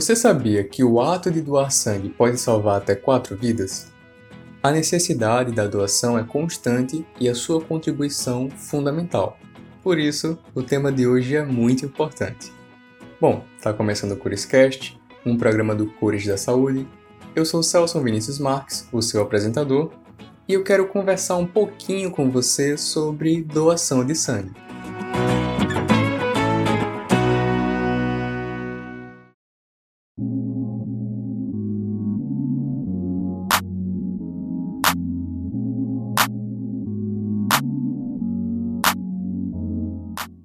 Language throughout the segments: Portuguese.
Você sabia que o ato de doar sangue pode salvar até quatro vidas? A necessidade da doação é constante e a sua contribuição fundamental. Por isso, o tema de hoje é muito importante. Bom, está começando o Curescast, um programa do Cures da Saúde. Eu sou Celso Vinícius Marques, o seu apresentador, e eu quero conversar um pouquinho com você sobre doação de sangue.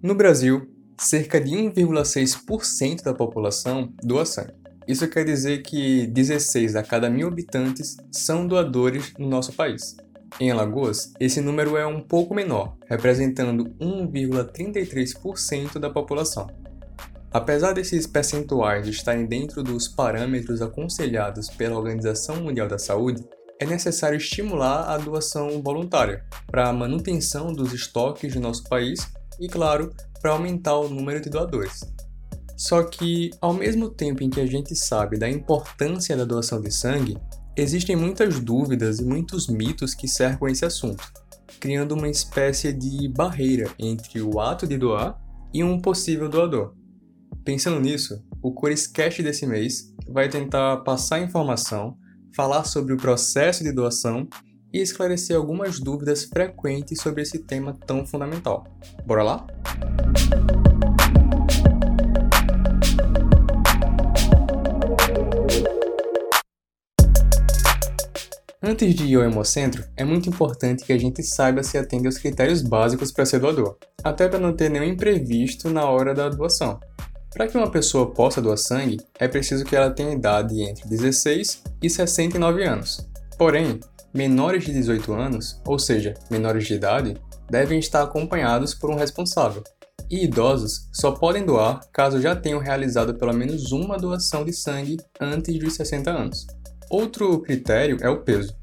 No Brasil, cerca de 1,6% da população doa sangue. Isso quer dizer que 16 a cada mil habitantes são doadores no nosso país. Em Alagoas, esse número é um pouco menor, representando 1,33% da população. Apesar desses percentuais estarem dentro dos parâmetros aconselhados pela Organização Mundial da Saúde, é necessário estimular a doação voluntária para a manutenção dos estoques do nosso país e, claro, para aumentar o número de doadores. Só que, ao mesmo tempo em que a gente sabe da importância da doação de sangue, existem muitas dúvidas e muitos mitos que cercam esse assunto, criando uma espécie de barreira entre o ato de doar e um possível doador. Pensando nisso, o Curescast desse mês vai tentar passar informação, falar sobre o processo de doação e esclarecer algumas dúvidas frequentes sobre esse tema tão fundamental. Bora lá? Antes de ir ao Hemocentro, é muito importante que a gente saiba se atende aos critérios básicos para ser doador, até para não ter nenhum imprevisto na hora da doação. Para que uma pessoa possa doar sangue, é preciso que ela tenha idade entre 16 e 69 anos. Porém, menores de 18 anos, ou seja, menores de idade, devem estar acompanhados por um responsável. E idosos só podem doar caso já tenham realizado pelo menos uma doação de sangue antes dos 60 anos. Outro critério é o peso.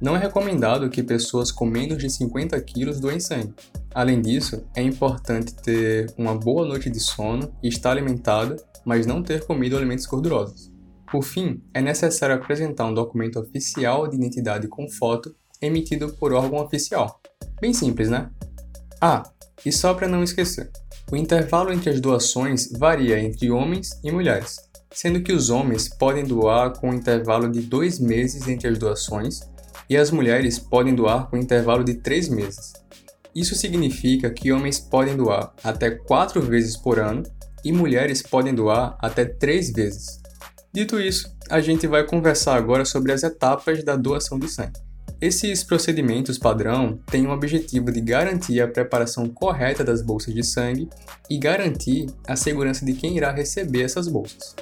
Não é recomendado que pessoas com menos de 50 quilos doem sangue. Além disso, é importante ter uma boa noite de sono e estar alimentada, mas não ter comido alimentos gordurosos. Por fim, é necessário apresentar um documento oficial de identidade com foto emitido por órgão oficial. Bem simples, né? Ah, e só para não esquecer, o intervalo entre as doações varia entre homens e mulheres, sendo que os homens podem doar com um intervalo de dois meses entre as doações e as mulheres podem doar com um intervalo de três meses. Isso significa que homens podem doar até quatro vezes por ano e mulheres podem doar até três vezes. Dito isso, a gente vai conversar agora sobre as etapas da doação de sangue. Esses procedimentos padrão têm o objetivo de garantir a preparação correta das bolsas de sangue e garantir a segurança de quem irá receber essas bolsas.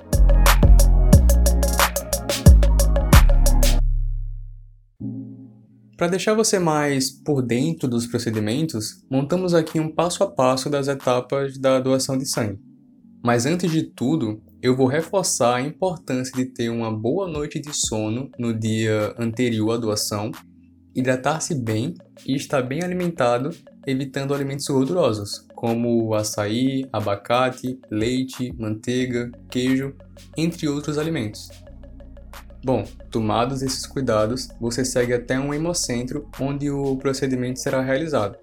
Para deixar você mais por dentro dos procedimentos, montamos aqui um passo a passo das etapas da doação de sangue. Mas antes de tudo, eu vou reforçar a importância de ter uma boa noite de sono no dia anterior à doação, hidratar-se bem e estar bem alimentado, evitando alimentos gordurosos, como açaí, abacate, leite, manteiga, queijo, entre outros alimentos. Bom, tomados esses cuidados, você segue até um hemocentro onde o procedimento será realizado.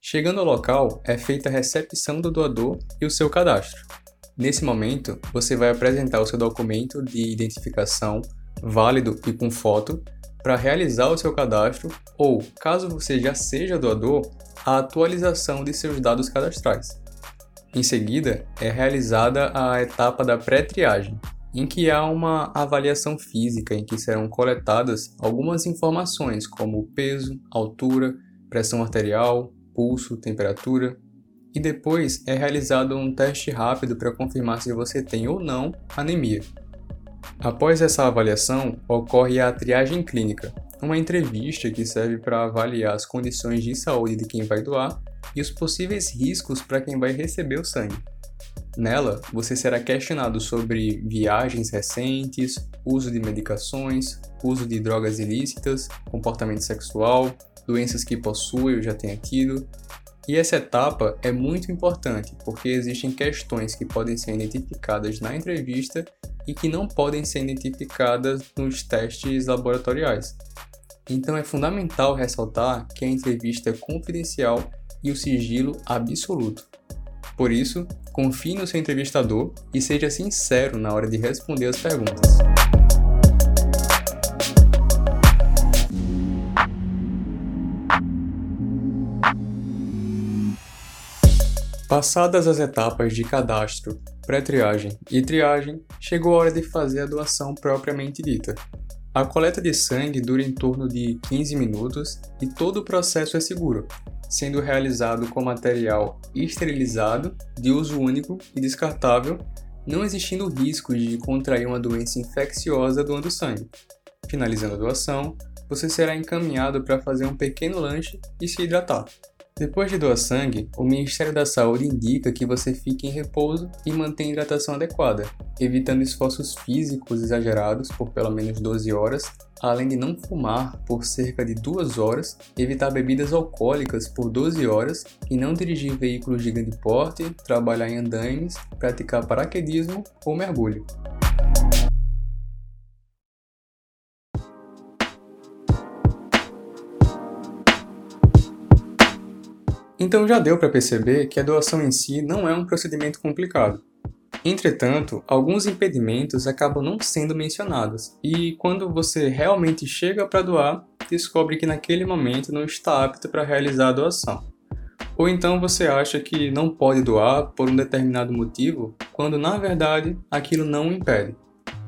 Chegando ao local, é feita a recepção do doador e o seu cadastro. Nesse momento, você vai apresentar o seu documento de identificação válido e com foto para realizar o seu cadastro ou, caso você já seja doador, a atualização de seus dados cadastrais. Em seguida, é realizada a etapa da pré-triagem, em que há uma avaliação física em que serão coletadas algumas informações como peso, altura, pressão arterial, pulso, temperatura, e depois é realizado um teste rápido para confirmar se você tem ou não anemia. Após essa avaliação, ocorre a triagem clínica, uma entrevista que serve para avaliar as condições de saúde de quem vai doar e os possíveis riscos para quem vai receber o sangue. Nela, você será questionado sobre viagens recentes, uso de medicações, uso de drogas ilícitas, comportamento sexual, doenças que possui ou já tenha tido, e essa etapa é muito importante porque existem questões que podem ser identificadas na entrevista e que não podem ser identificadas nos testes laboratoriais. Então é fundamental ressaltar que a entrevista é confidencial e o sigilo absoluto. Por isso, confie no seu entrevistador e seja sincero na hora de responder as perguntas. Passadas as etapas de cadastro, pré-triagem e triagem, chegou a hora de fazer a doação propriamente dita. A coleta de sangue dura em torno de 15 minutos e todo o processo é seguro, sendo realizado com material esterilizado, de uso único e descartável, não existindo risco de contrair uma doença infecciosa doando sangue. Finalizando a doação, você será encaminhado para fazer um pequeno lanche e se hidratar. Depois de doar sangue, o Ministério da Saúde indica que você fique em repouso e mantenha hidratação adequada, evitando esforços físicos exagerados por pelo menos 12 horas, além de não fumar por cerca de 2 horas, evitar bebidas alcoólicas por 12 horas e não dirigir veículos de grande porte, trabalhar em andaimes, praticar paraquedismo ou mergulho. Então já deu para perceber que a doação em si não é um procedimento complicado. Entretanto, alguns impedimentos acabam não sendo mencionados, e quando você realmente chega para doar, descobre que naquele momento não está apto para realizar a doação. Ou então você acha que não pode doar por um determinado motivo, quando na verdade aquilo não o impede.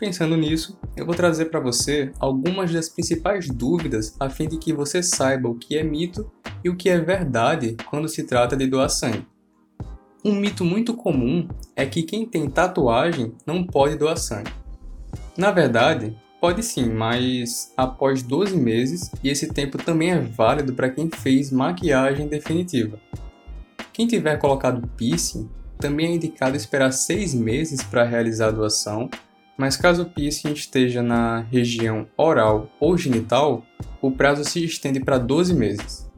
Pensando nisso, eu vou trazer para você algumas das principais dúvidas a fim de que você saiba o que é mito e o que é verdade quando se trata de doar sangue. Um mito muito comum é que quem tem tatuagem não pode doar sangue. Na verdade, pode sim, mas após 12 meses, e esse tempo também é válido para quem fez maquiagem definitiva. Quem tiver colocado piercing, também é indicado esperar 6 meses para realizar a doação, mas caso o piercing esteja na região oral ou genital, o prazo se estende para 12 meses.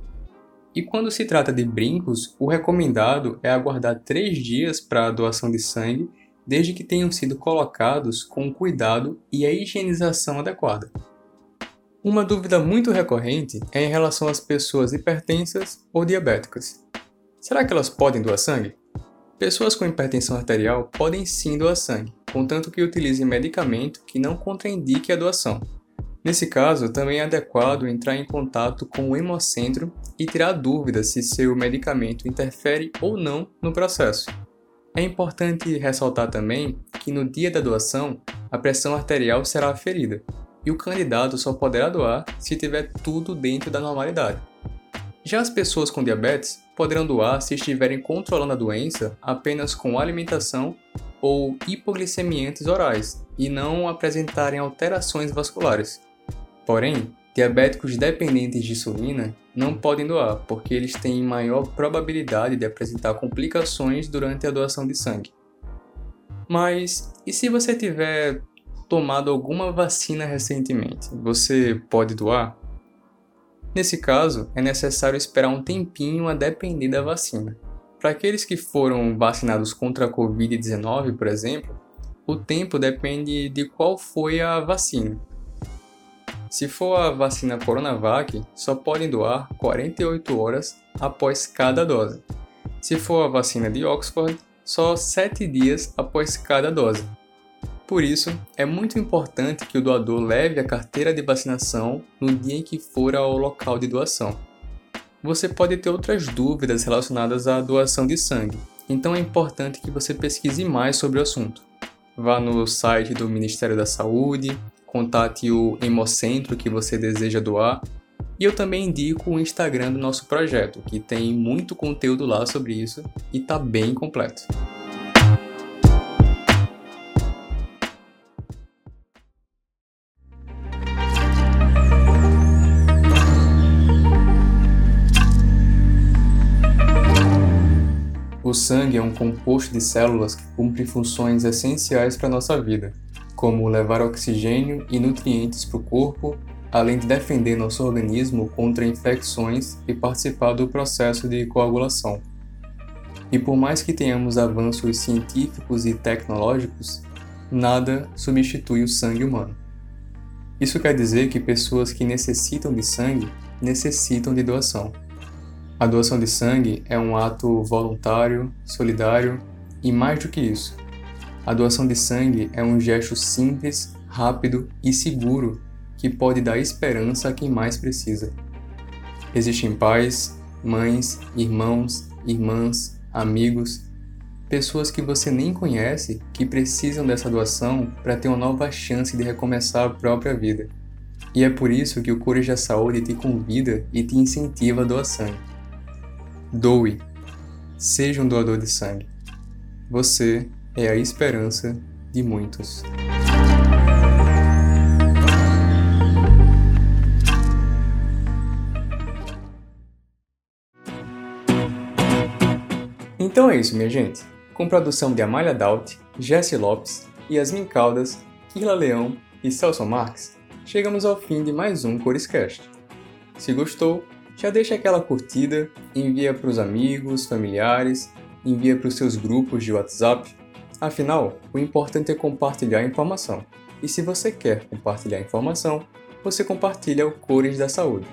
E quando se trata de brincos, o recomendado é aguardar 3 dias para a doação de sangue, desde que tenham sido colocados com cuidado e a higienização adequada. Uma dúvida muito recorrente é em relação às pessoas hipertensas ou diabéticas. Será que elas podem doar sangue? Pessoas com hipertensão arterial podem sim doar sangue, contanto que utilizem medicamento que não contraindique a doação, Nesse caso, também é adequado entrar em contato com o hemocentro e tirar dúvidas se seu medicamento interfere ou não no processo. É importante ressaltar também que no dia da doação, a pressão arterial será aferida e o candidato só poderá doar se tiver tudo dentro da normalidade. Já as pessoas com diabetes poderão doar se estiverem controlando a doença apenas com alimentação ou hipoglicemiantes orais e não apresentarem alterações vasculares. Porém, diabéticos dependentes de insulina não podem doar, porque eles têm maior probabilidade de apresentar complicações durante a doação de sangue. Mas e se você tiver tomado alguma vacina recentemente? Você pode doar? Nesse caso, é necessário esperar um tempinho a depender da vacina. Para aqueles que foram vacinados contra a Covid-19, por exemplo, o tempo depende de qual foi a vacina. Se for a vacina Coronavac, só podem doar 48 horas após cada dose. Se for a vacina de Oxford, só 7 dias após cada dose. Por isso, é muito importante que o doador leve a carteira de vacinação no dia em que for ao local de doação. Você pode ter outras dúvidas relacionadas à doação de sangue, então é importante que você pesquise mais sobre o assunto. Vá no site do Ministério da Saúde, contate o Hemocentro que você deseja doar. E eu também indico o Instagram do nosso projeto, que tem muito conteúdo lá sobre isso e está bem completo. O sangue é um composto de células que cumpre funções essenciais para nossa vida como levar oxigênio e nutrientes para o corpo, além de defender nosso organismo contra infecções e participar do processo de coagulação. E por mais que tenhamos avanços científicos e tecnológicos, nada substitui o sangue humano. Isso quer dizer que pessoas que necessitam de sangue necessitam de doação. A doação de sangue é um ato voluntário, solidário e mais do que isso. A doação de sangue é um gesto simples, rápido e seguro que pode dar esperança a quem mais precisa. Existem pais, mães, irmãos, irmãs, amigos, pessoas que você nem conhece que precisam dessa doação para ter uma nova chance de recomeçar a própria vida. E é por isso que o Cores da Saúde te convida e te incentiva a doar sangue. Doe. Seja um doador de sangue. Você é a esperança de muitos. Então é isso, minha gente. Com produção de Amália Daut, Jesse Lopes, Yasmin Caldas, Kila Leão e Celso Marques, chegamos ao fim de mais um Corescast. Se gostou, já deixa aquela curtida, envia para os amigos, familiares, envia para os seus grupos de WhatsApp. Afinal, o importante é compartilhar a informação. E se você quer compartilhar a informação, você compartilha o Cores da Saúde.